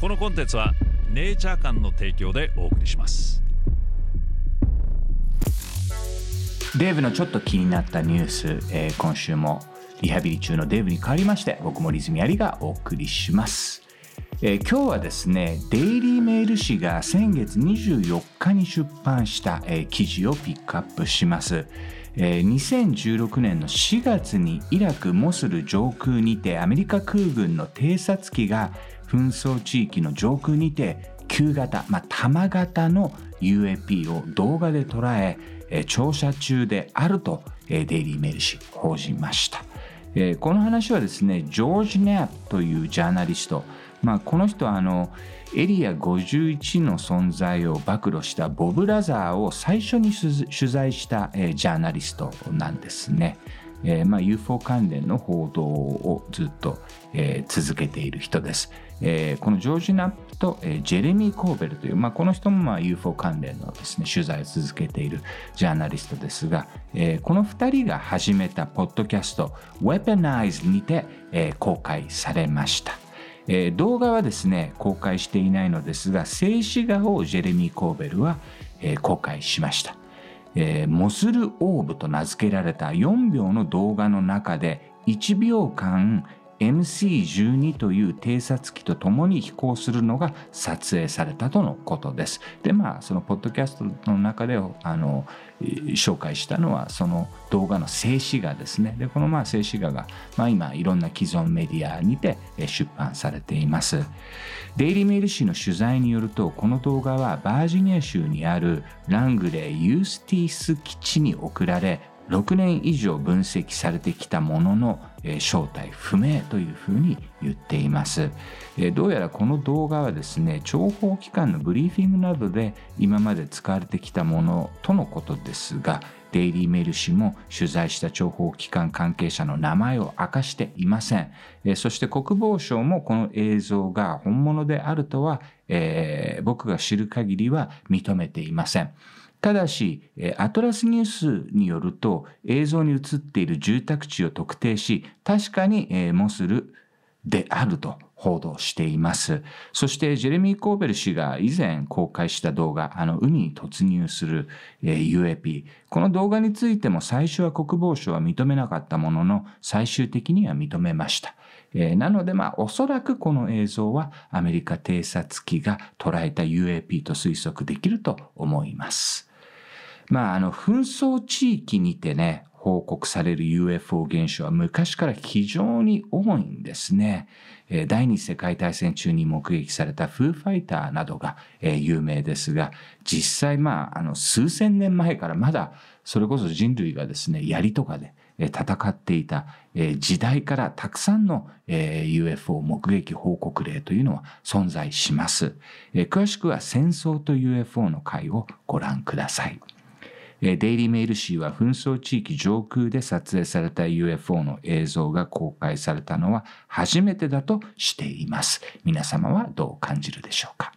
このコンテンツはネイチャー館の提供でお送りします。デーブのちょっと気になったニュース、えー今週もリハビリ中のデーブに代わりまして僕もリズミアリがお送りします、えー今日はですねデイリーメール紙が先月24日に出版した、えー記事をピックアップします。えー2016年の4月にイラク・モスル上空にてアメリカ空軍の偵察機が紛争地域の上空にて旧型、まあ、玉型の UAP を動画で捉え調査中であると、デイリーメール紙報じました、この話はですねジョージ・ネアというジャーナリスト、まあ、この人はあのエリア51の存在を暴露したボブ・ラザーを最初に取材した、ジャーナリストなんですね。えーまあ、UFO 関連の報道をずっと、えー続けている人です。えーこのジョージ・ナップと、えジェレミー・コーベルという、まあ、この人もまあ UFO 関連のですね取材を続けているジャーナリストですが、えこの2人が始めたポッドキャスト Weaponize にて、え公開されました。え動画はですね公開していないのですが静止画をジェレミー・コーベルは、え公開しました、えーモスルオーブと名付けられた4秒の動画の中で1秒間 MC12 という偵察機と共に飛行するのが撮影されたとのことです。でまあそのポッドキャストの中であの紹介したのはその動画の静止画ですね。でこのまあ静止画が、まあ、今いろんな既存メディアにて出版されています。デイリーメール紙の取材によるとこの動画はバージニア州にあるラングレー・ユースティース基地に送られ6年以上分析されてきたものの、正体不明というふうに言っています、どうやらこの動画はですね諜報機関のブリーフィングなどで今まで使われてきたものとのことですがデイリーメル紙も取材した諜報機関関係者の名前を明かしていません、そして国防省もこの映像が本物であるとは、え僕が知る限りは認めていません。ただし、アトラスニュースによると映像に映っている住宅地を特定し確かに、モスルであると報道しています。そしてジェレミー・コーベル氏が以前公開した動画、あの海に突入する、UAP。この動画についても最初は国防省は認めなかったものの最終的には認めました。なのでまあおそらくこの映像はアメリカ偵察機が捉えた UAP と推測できると思います。まあ、あの、紛争地域にてね、報告される UFO 現象は昔から非常に多いんですね。第二次世界大戦中に目撃されたフーファイターなどが、有名ですが、実際まあ、あの、数千年前からまだ、それこそ人類がですね、槍とかで、戦っていた、時代からたくさんの、UFO 目撃報告例というのは存在します。詳しくは戦争と UFO の回をご覧ください。えーデイリーメール紙は紛争地域上空で撮影された UFO の映像が公開されたのは初めてだとしています。皆様はどう感じるでしょうか？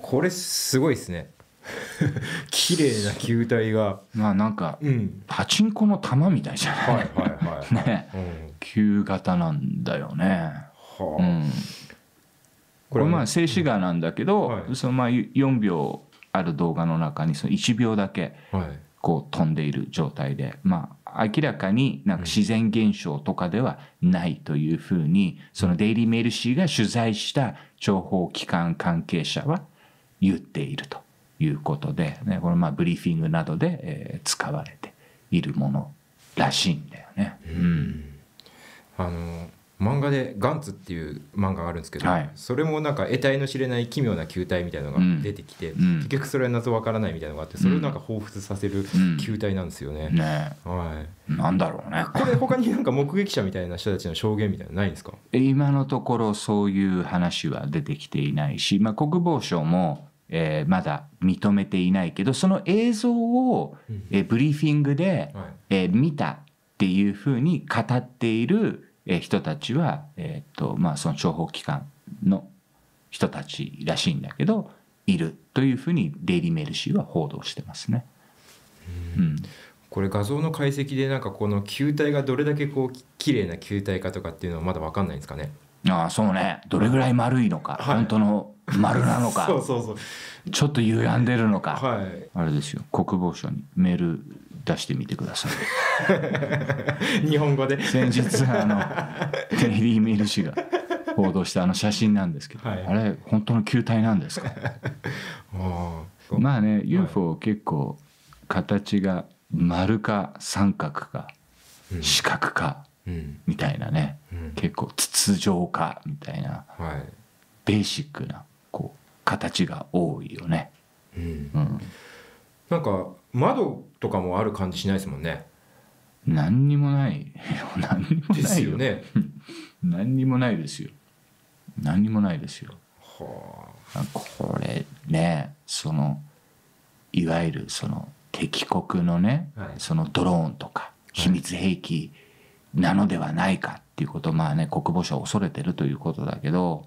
これすごいですね。綺麗な球体が。まあなんかうん。パチンコの玉みたいじゃない、はいはいはいね。うん。旧型なんだよね。はあ。うん、これまあ静止画なんだけど、はい。そのまあ4秒ある動画の中にその1秒だけはい。こう飛んでいる状態でまあ明らかになんか自然現象とかではないというふうにそのデイリーメール紙が取材した情報機関関係者は言っているということで、ね、これまあブリーフィングなどで、えー使われているものらしいんだよね。うん。あの漫画で「ガンツ」っていう漫画があるんですけど、はい。それもなんか得体の知れない奇妙な球体みたいなのが出てきて、うん。結局それは謎わからないみたいなのがあってそれをなんか彷彿させるうん球体なんですよね。ねはい。なんだろうね。これ他になんか目撃者みたいな人たちの証言みたいなのないんですか？今のところそういう話は出てきていないし、まあ、国防省も、えーまだ認めていないけどその映像を、えーブリーフィングで、はい。えー見たっていうふうに語っている、えー人たちは、えーとまあ、その諜報機関の人たちらしいんだけどいるというふうにデイリー・メール紙は報道してますね。うん。これ画像の解析でなんかこの球体がどれだけこうき綺麗な球体かとかっていうのはまだ分かんないんですかね？ああそうね。どれぐらい丸いのか、はい。本当の丸なのか そうそうそう。ちょっと歪んでるのか、はい。あれですよ。国防省にメール出してみてください。日本語で。先日あのデイリー・ メール紙が報道したあの写真なんですけど、はい。あれ本当の球体なんですか？まあね UFO 結構形が丸か三角かうん四角かうん。みたいなねうん。結構筒状かみたいなはい。ベーシックなこう形が多いよね。うん。うん、なんか窓とかもある感じしないですもんね。何にもないよ。何にもでないよ。すよね。何にもないですよ。何にもないですよ。はあ。これねそのいわゆるその敵国のね、はい。そのドローンとか秘密兵器なのではないかっていうことをまあね国防省は恐れてるということだけど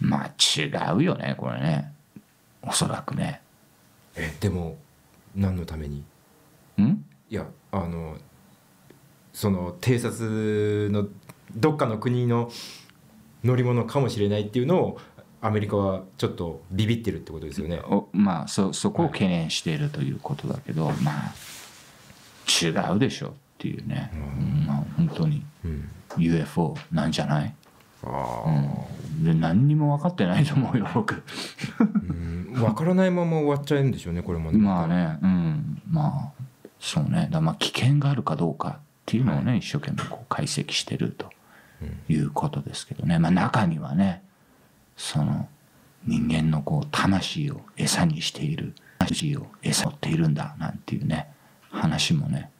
まあ違うよねこれね。おそらくね。あえでも何のために？ん？いやあのその偵察のどっかの国の乗り物かもしれないっていうのをアメリカはちょっっとビビってるってことですよね。おまあそそこを懸念しているということだけど、まあ違うでしょっていうね、うん。まあ本当にうん。UFO なんじゃない、あうん、で何にも分かってないと思うよ 僕。うん。分からないまま終わっちゃうんでしょうねこれもね。まあねうん。まあそうね。だまあ危険があるかどうかっていうのをね、一生懸命こう解析してるということですけどね、まあ、中にはねその人間のこう魂を餌にしている。魂を餌にっているんだなんていうね話もね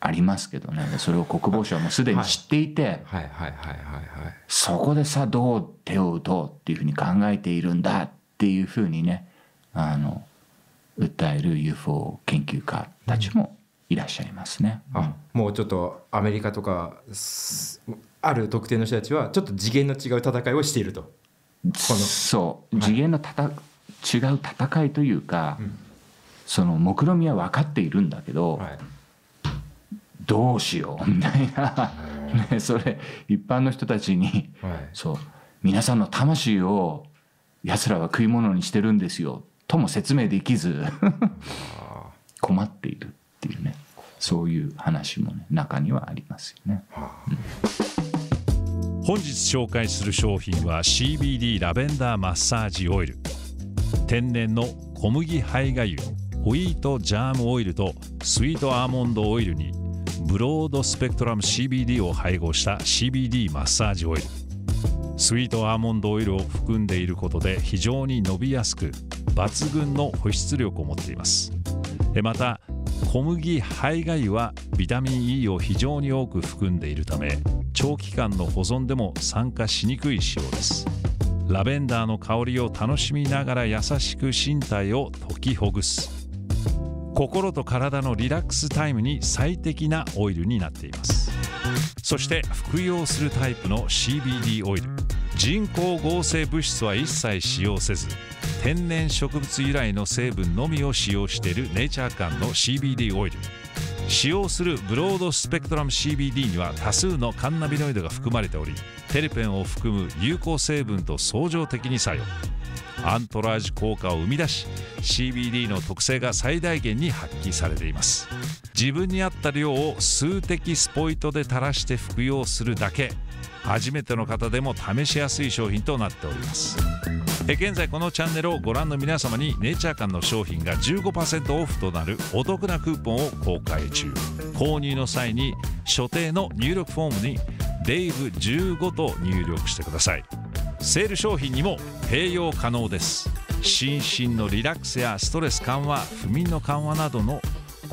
ありますけどね。それを国防省はもうすでに知っていて、はいはいはいはいはい。そこでさどう手を打とうっていうふうに考えているんだっていうふうにねあの訴える UFO 研究家たちもいらっしゃいますね。あもうちょっとアメリカとかすある特定の人たちはちょっと次元の違う戦いをしていると。の。そう。はい。次元のたた、違う戦いというか、うん。その目論見は分かっているんだけど、はいどうしよう？みたいな、ね、それ一般の人たちに。はい。そう。皆さんの魂を奴らは食い物にしてるんですよ。とも説明できず。あ困っているっていうね。そういう話もね中にはありますよね。本日紹介する商品は CBD ラベンダーマッサージオイル。天然の小麦胚芽油ホイートジャームオイルとスイートアーモンドオイルにブロードスペクトラム CBD を配合した CBD マッサージオイル。スイートアーモンドオイルを含んでいることで非常に伸びやすく抜群の保湿力を持っています。また小麦胚芽油はビタミン E を非常に多く含んでいるため長期間の保存でも酸化しにくい仕様です。ラベンダーの香りを楽しみながら優しく身体を解きほぐす。心と体のリラックスタイムに最適なオイルになっています。そして服用するタイプの CBD オイル。人工合成物質は一切使用せず天然植物由来の成分のみを使用しているネイチャー感の CBD オイル。使用するブロードスペクトラム CBD には多数のカンナビノイドが含まれておりテルペンを含む有効成分と相乗的に作用。アントラージ効果を生み出し CBD の特性が最大限に発揮されています。自分に合った量を数滴スポイトで垂らして服用するだけ。初めての方でも試しやすい商品となっております。え現在このチャンネルをご覧の皆様にネイチャー館の商品が15%オフとなるお得なクーポンを公開中。購入の際に所定の入力フォームに「デイブ15」と入力してください。セール商品にも併用可能です。心身のリラックスやストレス緩和不眠の緩和などの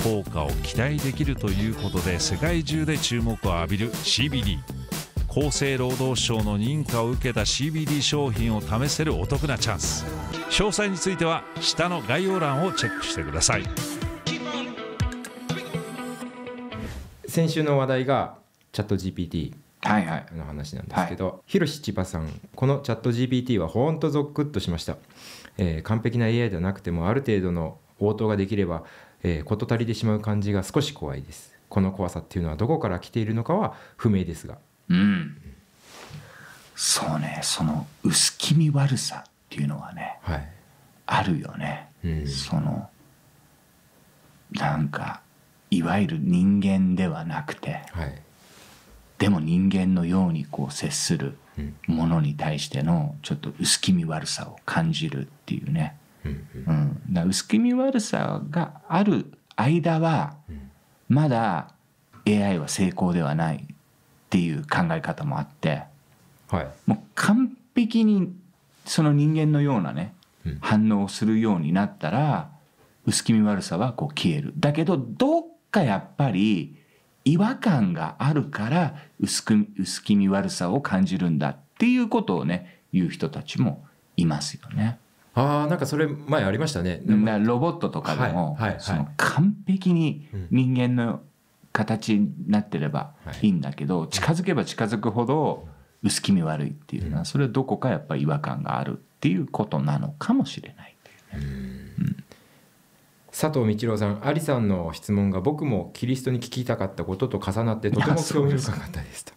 効果を期待できるということで世界中で注目を浴びる CBD 厚生労働省の認可を受けた CBD 商品を試せるお得なチャンス。詳細については下の概要欄をチェックしてください。先週の話題がチャット GPT の話なんですけど、ひろし千葉さんこのチャット GPT はほんとゾックッとしました、えー完璧な AI ではなくてもある程度の応答ができれば、えー事足りてしまう感じが少し怖いです。この怖さっていうのはどこから来ているのかは不明ですが。うん。そうねその薄気味悪さっていうのはねはい。あるよね、うん。そのなんかいわゆる人間ではなくてはいでも人間のようにこう接するうん。ものに対してのちょっと薄気味悪さを感じるっていうね、うんうん、だ薄気味悪さがある間はうん。まだ AI は成功ではないっていう考え方もあってはい。もう完璧にその人間のようなねうん。反応をするようになったら薄気味悪さはこう消える。だけどどっかやっぱり違和感があるから薄く薄気味悪さを感じるんだっていうことをね言う人たちもいますよね。ああなんかそれ前ありましたねロボットとかでも、はいはいはいその完璧に人間の形になってればいいんだけど、近づけば近づくほど薄気味悪いっていうのはそれはどこかやっぱり違和感があるっていうことなのかもしれないいうね。佐藤道郎さん、アリさんの質問が僕もキリストに聞きたかったことと重なってとても興味深かったですと。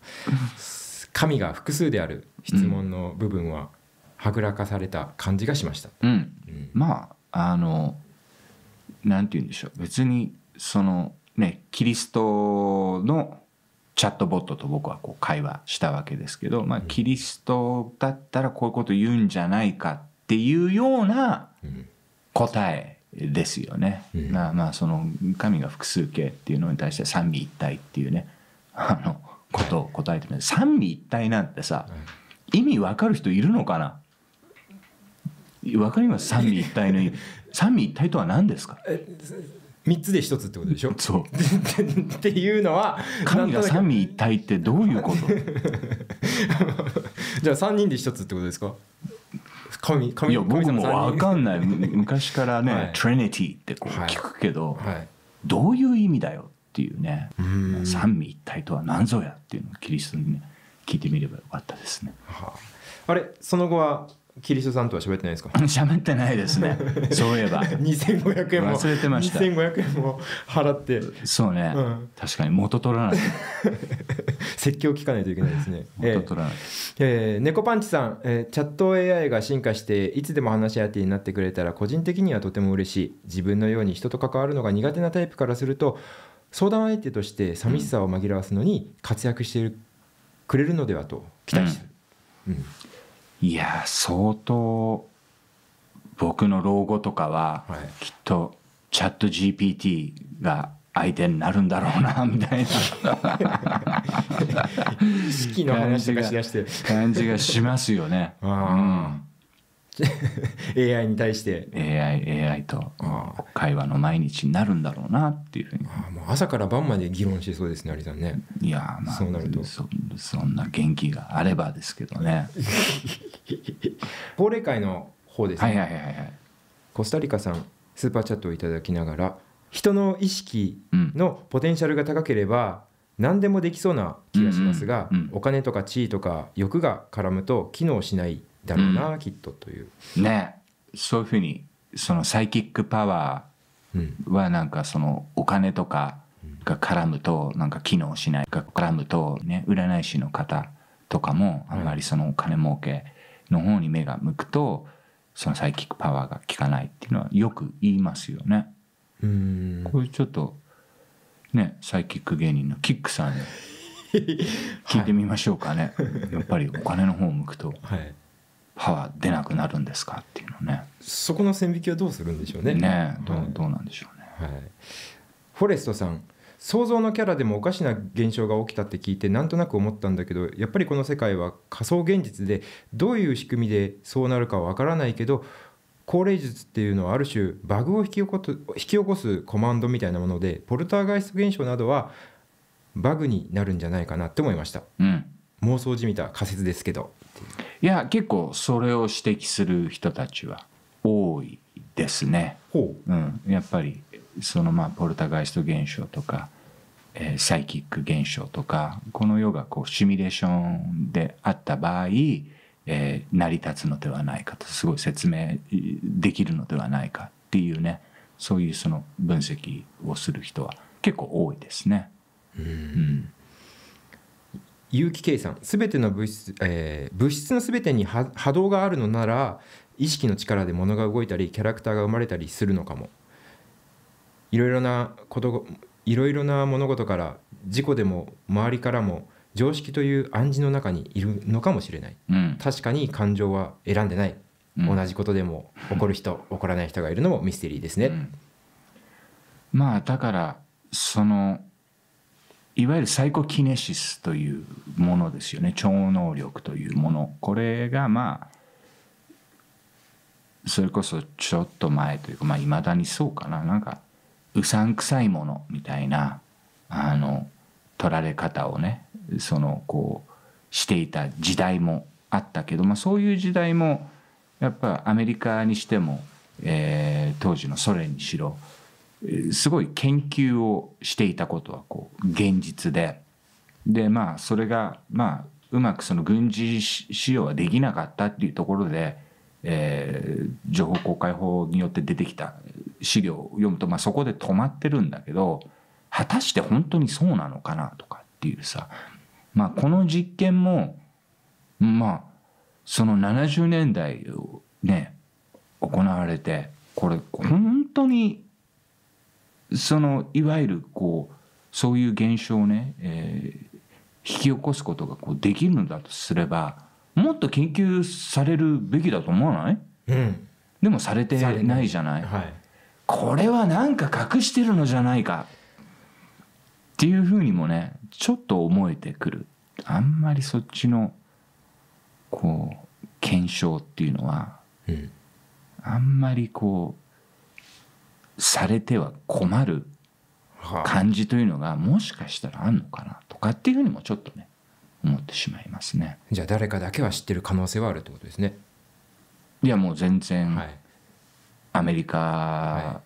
神が複数である質問の部分ははぐらかされた感じがしました。うん、うんまああのなんて言うんでしょう別にそのねキリストのチャットボットと僕はこう会話したわけですけど、まあ、キリストだったらこういうこと言うんじゃないかっていうようなうん答えですよね。うん。まあまあその神が複数形っていうのに対して三位一体っていうね。あのことを答えてる三位一体なんてさ意味わかる人いるのかな？わかります？三位一体の意味。三位一体とは何ですか？3つで1つってことでしょ？そう。っていうのは神が三位一体ってどういうこと？く じゃあ3人で1つってことですか？神神いや僕もわかんんない。む 昔からね、はい。トリニティってこうはい聞くけど、はい。どういう意味だよっていうね。うん。三位一体とは何ぞやっていうのをキリストにね聞いてみればよかったですね。はあ。あれその後はキリストさんとは喋ってないですか？喋ってないですね。そういえば。2500円も忘れてました。2500円も払って。そうね、うん。確かに元取らない。説教聞かないといけないですね。えー元取らない、えー猫パンチさん、えーチャット AI が進化していつでも話し相手になってくれたら個人的にはとても嬉しい。自分のように人と関わるのが苦手なタイプからすると相談相手として寂しさを紛らわすのに活躍しているくれるのではと期待してる、うんいや相当僕の老後とかは、はい。きっとチャット GPT が相手になるんだろうな みたいな。式の話とかしだして。感じがしますよね。あ AI に対して。うん、AI, とあ会話の毎日になるんだろうなっていうふうに。あーもう朝から晩まで議論してそうですね有さんね。いやまあそうなると。そそんな元気があればですけどね。降霊会の方ですね、はいはいはいはい。コスタリカさんスーパーチャットをいただきながら人の意識のポテンシャルが高ければ何でもできそうな気がしますが、うんうんうんお金とか地位とか欲が絡むと機能しないだろうな、きっとという、ねそういうふうにそのサイキックパワーはなんかそのお金とかが絡むとなんか機能しないが絡むとね占い師の方とかもあんまりそのお金儲けの方に目が向くとそのサイキックパワーが効かないっていうのはよく言いますよね。うーんこれちょっとねサイキック芸人のキックさんに 聞いてみましょうかね。やっぱりお金の方を向くとはい、パワー出なくなるんですかっていうのね。そこの線引きはどうするんでしょうね。ねどうはいどうなんでしょうね。はい、フォレストさん想像のキャラでもおかしな現象が起きたって聞いてなんとなく思ったんだけどやっぱりこの世界は仮想現実でどういう仕組みでそうなるかはわからないけど高齢術っていうのはある種バグを引き起こす引き起こすコマンドみたいなものでポルターガイスト現象などはバグになるんじゃないかなって思いましたうん。妄想じみた仮説ですけどいや結構それを指摘する人たちは多いですね。ほうん、やっぱりそのまあポルターガイスト現象とか、えーサイキック現象とかこの世がこうシミュレーションであった場合、えー成り立つのではないかとすごい説明できるのではないかっていうねそういうその分析をする人は結構多いですね。う、んうん、有機計算すべての物質、えー物質のすべてに波動があるのなら意識の力で物が動いたりキャラクターが生まれたりするのかもいろいろなこといろいろな物事から事故でも周りからも常識という暗示の中にいるのかもしれない。うん。確かに感情は選んでない、うん。同じことでも起こる人起こらない人がいるのもミステリーですね、うん。まあだからそのいわゆるサイコキネシスというものですよね。超能力というもの。これがまあそれこそちょっと前というかまあいまだにそうかな。なんかうさんくさいものみたいなあの取られ方をねそのこうしていた時代もあったけど、まあ、そういう時代もやっぱアメリカにしても、えー当時のソ連にしろすごい研究をしていたことはこう現実で。でまあそれがまあうまくその軍事使用はできなかったっていうところで、えー情報公開法によって出てきた資料を読むと、まあ、そこで止まってるんだけど果たして本当にそうなのかなとかっていうさ、まあ、この実験もまあその70年代をね行われてこれ本当にそのいわゆるこうそういう現象をね、えー引き起こすことがこうできるのだとすればもっと研究されるべきだと思わない？うん。でもされてないじゃない。はいこれはなんか隠してるのじゃないか。っていうふうにもねちょっと思えてくる。あんまりそっちのこう検証っていうのはうん。あんまりこうされては困るはあ。感じというのがもしかしたらあんのかなとかっていうふうにもちょっとね思ってしまいますね。じゃあ誰かだけは知ってる可能性はあるってことですね、いやもう全然。はいアメリカ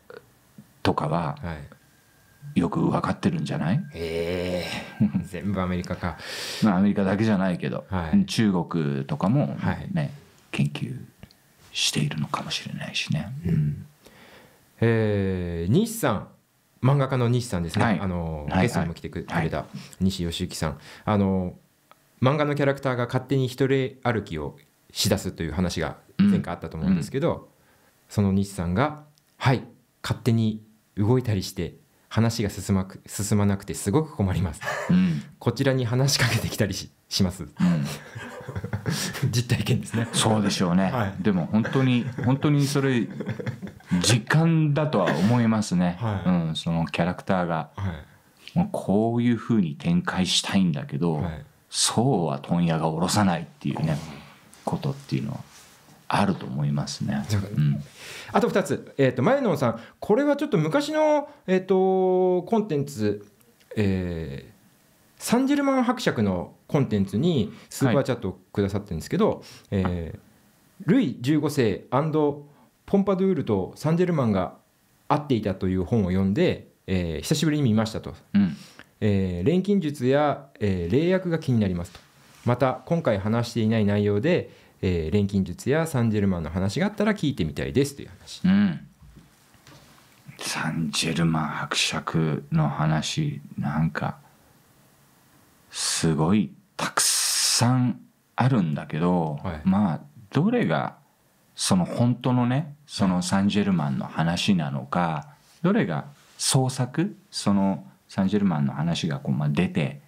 とかははい。よく分かってるんじゃない？ええ 全部アメリカか。まあアメリカだけじゃないけど、はい。中国とかもはい。ね、研究しているのかもしれないしね。えー西さん漫画家の西さんですね、はい。あのはい。ゲストにも来てくれた西義行さん、あの漫画のキャラクターが勝手に一人歩きをしだすという話が前回あったと思うんですけど、その西さんが「はい勝手に動いたりして話が進まく進まなくてすごく困ります。うん。こちらに話しかけてきたりしします。うん。実体験ですね。そうでしょうね、はい。でも本当に本当にそれ実感だとは思いますね、はい。うん、そのキャラクターが。はい。もうこういうふうに展開したいんだけど、はい。そうは問屋が下ろさないっていうねことっていうのはあると思いますね。そうん。あと2つ、えー、と前野さん。これはちょっと昔の、えー、とコンテンツ、えーサンジェルマン伯爵のコンテンツにスーパーチャットをくださってるんですけど、えールイ15世ポンパドゥールとサンジェルマンが会っていたという本を読んで、えー久しぶりに見ましたと、うん。えー錬金術や、えー霊薬が気になりますと。また今回話していない内容で、えー錬金術やサンジェルマンの話があったら聞いてみたいですという話。うん、サンジェルマン伯爵の話なんかすごいたくさんあるんだけど、はい。まあどれがその本当のねそのサンジェルマンの話なのかどれが創作そのサンジェルマンの話がこうまあ出て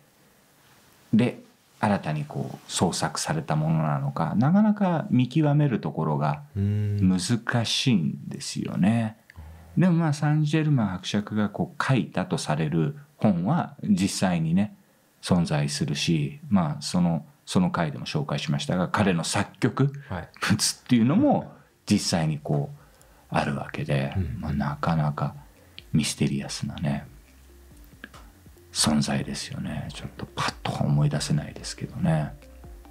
で新たにこう創作されたものなのかなかなか見極めるところがうん。難しいんですよね。でもまあサンジェルマン伯爵がこう書いたとされる本は実際にね存在するしまあそのその回でも紹介しましたが彼の作曲はい。物っていうのも実際にこうあるわけで、うん。まあ、なかなかミステリアスなね存在ですよね。ちょっとパッとは思い出せないですけどね。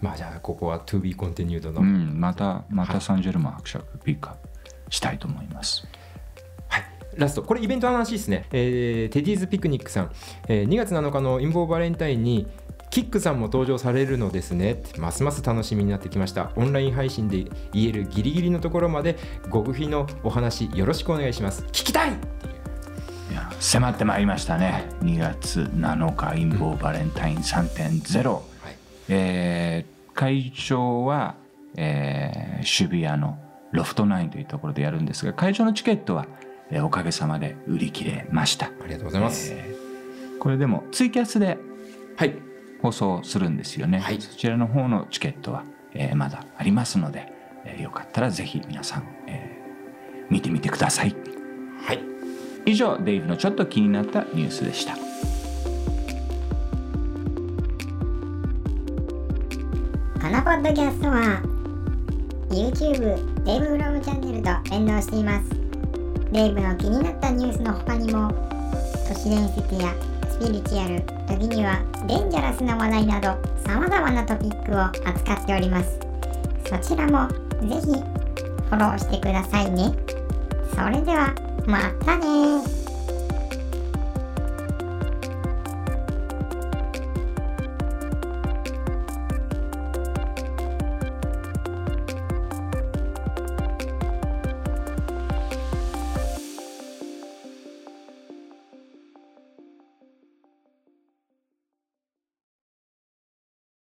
まあじゃあここは To be continued の、うん、またまはいたサンジェルマン伯爵ピックアップしたいと思います。はい、ラストこれイベントの話ですね、えーテディーズピクニックさん、えー2月7日の陰謀バレンタインにキックさんも登場されるのですね。ますます楽しみになってきました。オンライン配信で言えるギリギリのところまで極秘のお話よろしくお願いします。聞きたい迫ってまいりましたね。2月7日陰謀バレンタイン3.0、えー会場は、えー渋谷のロフトナインというところでやるんですが会場のチケットは、えーおかげさまで売り切れました。ありがとうございます、えーこれでもツイキャスではい。放送するんですよね、はい。そちらの方のチケットは、えーまだありますので、えーよかったらぜひ皆さん、えー見てみてください。はい以上デイブのちょっと気になったニュースでした。このポッドキャストは YouTube デイブフロムチャンネルと連動しています。デイブの気になったニュースの他にも都市伝説やスピリチュアル時にはデンジャラスな話題など様々なトピックを扱っております。そちらもぜひフォローしてくださいね。それではまたね